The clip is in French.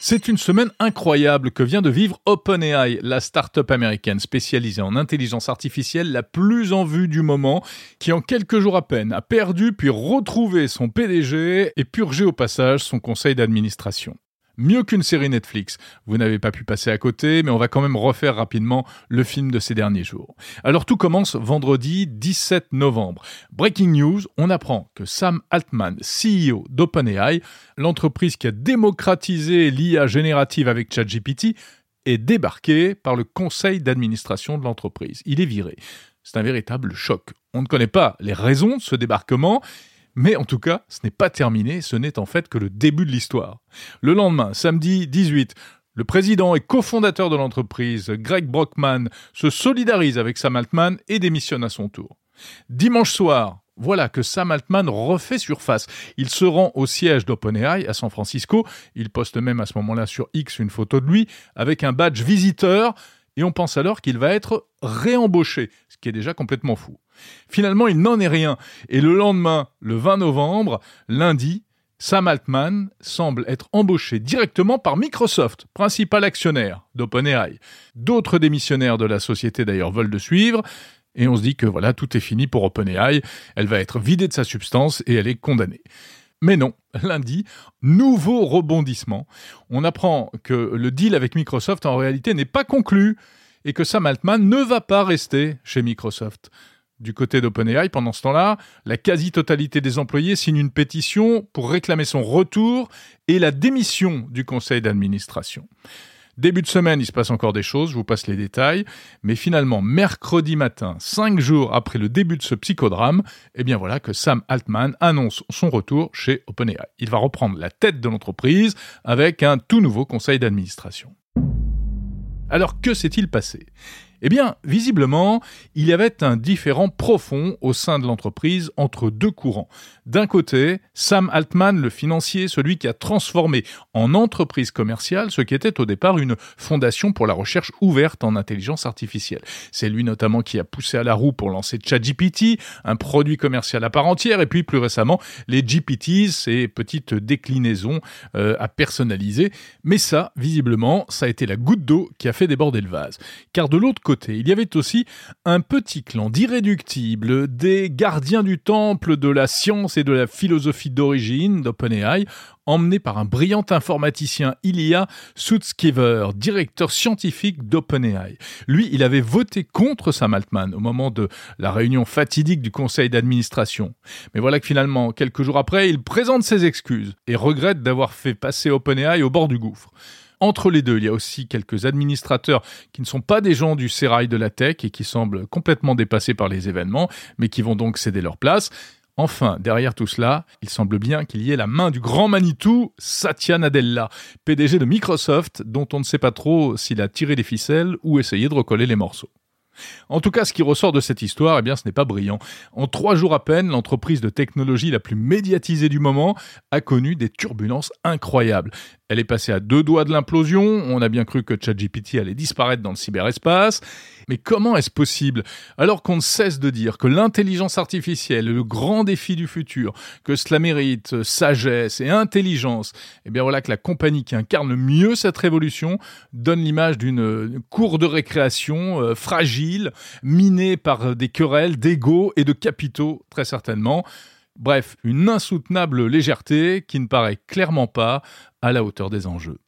C'est une semaine incroyable que vient de vivre OpenAI, la start-up américaine spécialisée en intelligence artificielle la plus en vue du moment, qui en quelques jours à peine a perdu puis retrouvé son PDG et purgé au passage son conseil d'administration mieux qu'une série Netflix. Vous n'avez pas pu passer à côté, mais on va quand même refaire rapidement le film de ces derniers jours. Alors tout commence vendredi 17 novembre. Breaking news, on apprend que Sam Altman, CEO d'OpenAI, l'entreprise qui a démocratisé l'IA générative avec ChatGPT, est débarqué par le conseil d'administration de l'entreprise. Il est viré. C'est un véritable choc. On ne connaît pas les raisons de ce débarquement, mais en tout cas, ce n'est pas terminé, ce n'est en fait que le début de l'histoire. Le lendemain, samedi 18, le président et cofondateur de l'entreprise, Greg Brockman, se solidarise avec Sam Altman et démissionne à son tour. Dimanche soir, voilà que Sam Altman refait surface. Il se rend au siège d'OpenAI à San Francisco. Il poste même à ce moment-là sur X une photo de lui avec un badge visiteur et on pense alors qu'il va être réembauché, ce qui est déjà complètement fou. Finalement, il n'en est rien, et le lendemain, le 20 novembre, lundi, Sam Altman semble être embauché directement par Microsoft, principal actionnaire d'OpenAI. D'autres démissionnaires de la société d'ailleurs veulent le suivre, et on se dit que voilà, tout est fini pour OpenAI, elle va être vidée de sa substance et elle est condamnée. Mais non, lundi, nouveau rebondissement. On apprend que le deal avec Microsoft en réalité n'est pas conclu et que Sam Altman ne va pas rester chez Microsoft. Du côté d'OpenAI, pendant ce temps-là, la quasi-totalité des employés signent une pétition pour réclamer son retour et la démission du conseil d'administration. Début de semaine, il se passe encore des choses, je vous passe les détails, mais finalement, mercredi matin, cinq jours après le début de ce psychodrame, eh bien voilà que Sam Altman annonce son retour chez OpenAI. Il va reprendre la tête de l'entreprise avec un tout nouveau conseil d'administration. Alors que s'est-il passé? Eh bien, visiblement, il y avait un différent profond au sein de l'entreprise entre deux courants. D'un côté, Sam Altman, le financier, celui qui a transformé en entreprise commerciale ce qui était au départ une fondation pour la recherche ouverte en intelligence artificielle. C'est lui notamment qui a poussé à la roue pour lancer ChatGPT, un produit commercial à part entière, et puis plus récemment les GPTs, ces petites déclinaisons euh, à personnaliser. Mais ça, visiblement, ça a été la goutte d'eau qui a fait déborder le vase. Car de l'autre il y avait aussi un petit clan d'irréductibles, des gardiens du temple de la science et de la philosophie d'origine d'OpenAI, emmené par un brillant informaticien Ilya Sutskever, directeur scientifique d'OpenAI. Lui, il avait voté contre Sam Altman au moment de la réunion fatidique du conseil d'administration. Mais voilà que finalement, quelques jours après, il présente ses excuses et regrette d'avoir fait passer OpenAI au bord du gouffre. Entre les deux, il y a aussi quelques administrateurs qui ne sont pas des gens du sérail de la tech et qui semblent complètement dépassés par les événements, mais qui vont donc céder leur place. Enfin, derrière tout cela, il semble bien qu'il y ait la main du grand Manitou, Satya Nadella, PDG de Microsoft, dont on ne sait pas trop s'il a tiré les ficelles ou essayé de recoller les morceaux. En tout cas, ce qui ressort de cette histoire, eh bien, ce n'est pas brillant. En trois jours à peine, l'entreprise de technologie la plus médiatisée du moment a connu des turbulences incroyables. Elle est passée à deux doigts de l'implosion, on a bien cru que ChatGPT allait disparaître dans le cyberespace, mais comment est-ce possible? Alors qu'on ne cesse de dire que l'intelligence artificielle est le grand défi du futur, que cela mérite sagesse et intelligence, eh bien voilà que la compagnie qui incarne le mieux cette révolution donne l'image d'une cour de récréation euh, fragile, minée par des querelles d'ego et de capitaux, très certainement. Bref, une insoutenable légèreté qui ne paraît clairement pas à la hauteur des enjeux.